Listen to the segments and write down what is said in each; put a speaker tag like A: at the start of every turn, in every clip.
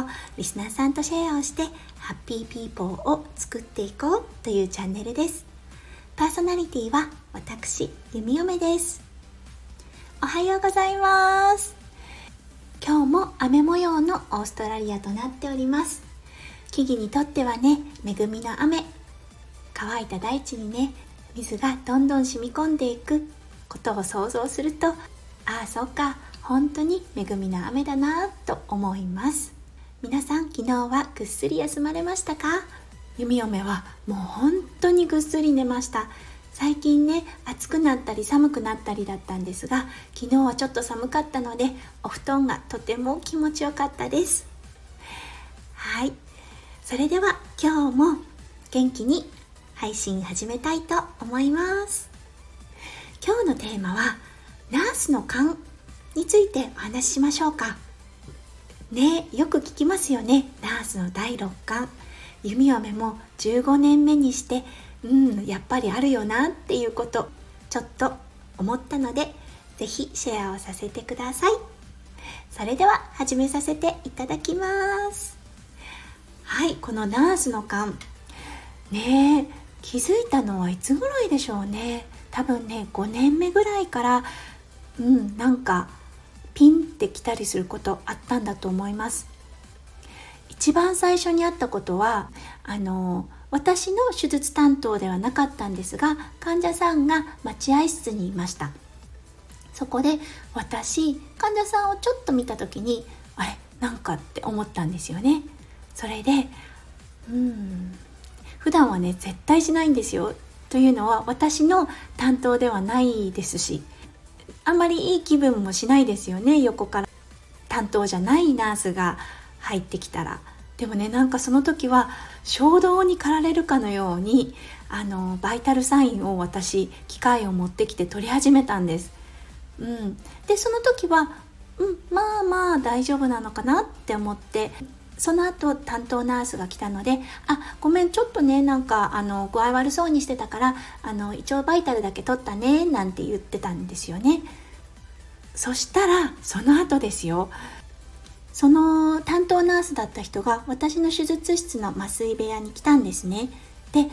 A: をリスナーさんとシェアをしてハッピーピーポーを作っていこうというチャンネルです。パーソナリティは私弓嫁です。おはようございます。今日も雨模様のオーストラリアとなっております。木々にとってはね恵みの雨。乾いた大地にね水がどんどん染み込んでいく。ことを想像するとああそっか本当に恵みの雨だなと思います。皆さん昨日はぐっすり休まれましたか？弓嫁はもう本当にぐっすり寝ました。最近ね暑くなったり寒くなったりだったんですが昨日はちょっと寒かったのでお布団がとても気持ちよかったです。はい。それでは今日も元気に配信始めたいと思います。今日のテーマはナースの勘についてお話ししましょうか。ねよく聞きますよね。ナースの第6巻弓嫁も15年目にしてうんやっぱりあるよなっていうこと。ちょっと思ったので是非シェアをさせてください。それでは始めさせていただきます。はいこのナースの勘ねえ気づいたのはいつぐらいでしょうね。多分ね5年目ぐらいからうんなんかってきたりすることあったんだと思います。一番最初にあったことはあの私の手術担当ではなかったんですが患者さんが待合室にいました。そこで私患者さんをちょっと見た時にあれなんかって思ったんですよね。それでうん普段はね絶対しないんですよ。というのは私の担当ではないですしあんまりいい気分もしないですよね横から。担当じゃないナースが入ってきたら。でもねなんかその時は衝動に駆られるかのようにあのバイタルサインを私機械を持ってきて取り始めたんです。うん、でその時は、うん、まあまあ大丈夫なのかなって思ってその後担当ナースが来たので「あごめんちょっとねなんかあの具合悪そうにしてたからあの一応バイタルだけ取ったね」なんて言ってたんですよね。そしたらその後ですよその担当ナースだった人が私の手術室の麻酔部屋に来たんですね。で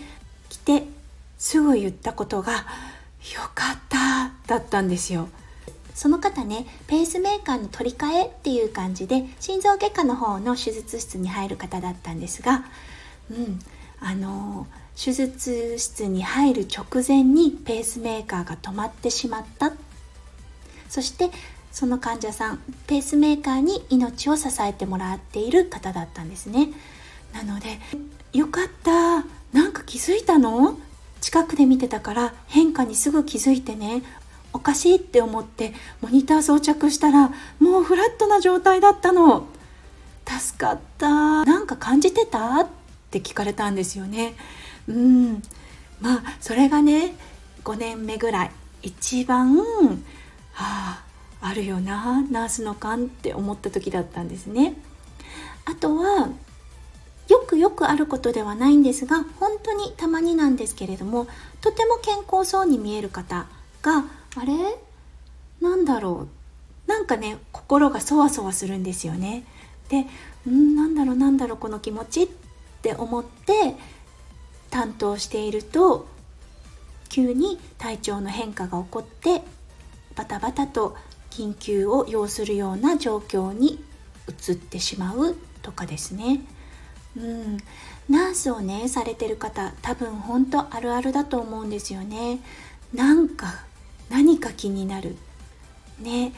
A: 来てすぐ言ったことが「よかった」だったんですよ。その方ねペースメーカーの取り替えっていう感じで心臓外科の方の手術室に入る方だったんですが、うん、あの手術室に入る直前にペースメーカーが止まってしまった。そしてその患者さんペースメーカーに命を支えてもらっている方だったんですね。なのでよかったなんか気づいたの？近くで見てたから変化にすぐ気づいてね。おかしいって思ってモニター装着したらもうフラットな状態だったの。助かった。なんか感じてた？って聞かれたんですよね。うん。まあそれがね5年目ぐらい。一番はああるよな。ナースの勘って思った時だったんですね。あとはよくよくあることではないんですが本当にたまになんですけれどもとても健康そうに見える方があれ？なんだろう？なんかね心がそわそわするんですよね。でうんなんだろうなんだろうこの気持ちって思って担当していると急に体調の変化が起こってバタバタと緊急を要するような状況に移ってしまうとかですね。うん、ナースをねされてる方多分本当あるあるだと思うんですよね。なんか何か気になる。ね。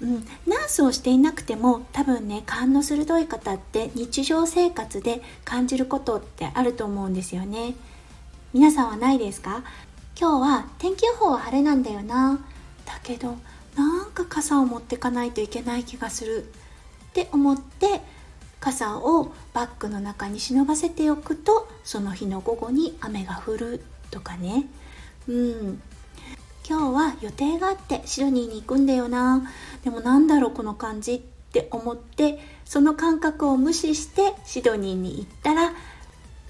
A: うん、ナースをしていなくても多分ね勘の鋭い方って日常生活で感じることってあると思うんですよね。皆さんはないですか？今日は天気予報は晴れなんだよな。だけどなんか傘を持ってかないといけない気がする。って思って傘をバッグの中に忍ばせておくとその日の午後に雨が降るとかね。うん。今日は予定があってシドニーに行くんだよな。でもなんだろうこの感じって思ってその感覚を無視してシドニーに行ったら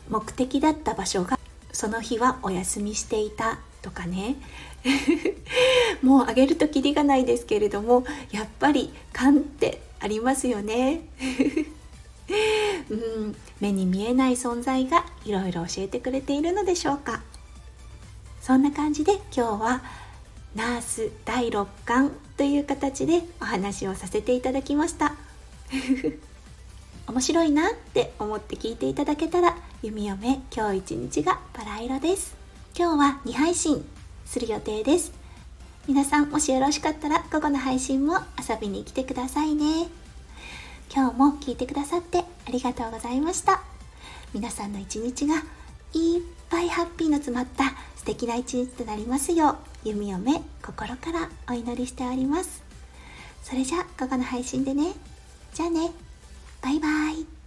A: 目的だった場所がその日はお休みしていたとかね。もうあげるときりがないですけれどもやっぱり勘ってありますよね。うん。目に見えない存在がいろいろ教えてくれているのでしょうか。そんな感じで今日はナース第6巻という形でお話をさせていただきました。面白いなって思って聞いていただけたら弓嫁今日一日がバラ色です。今日は2配信する予定です。皆さんもしよろしかったら午後の配信も遊びに来てくださいね。今日も聞いてくださってありがとうございました。皆さんの一日がいっぱいハッピーの詰まった素敵な一日となりますよう。弓嫁心からお祈りしております。それじゃ午後の配信でね。じゃあね。バイバイ。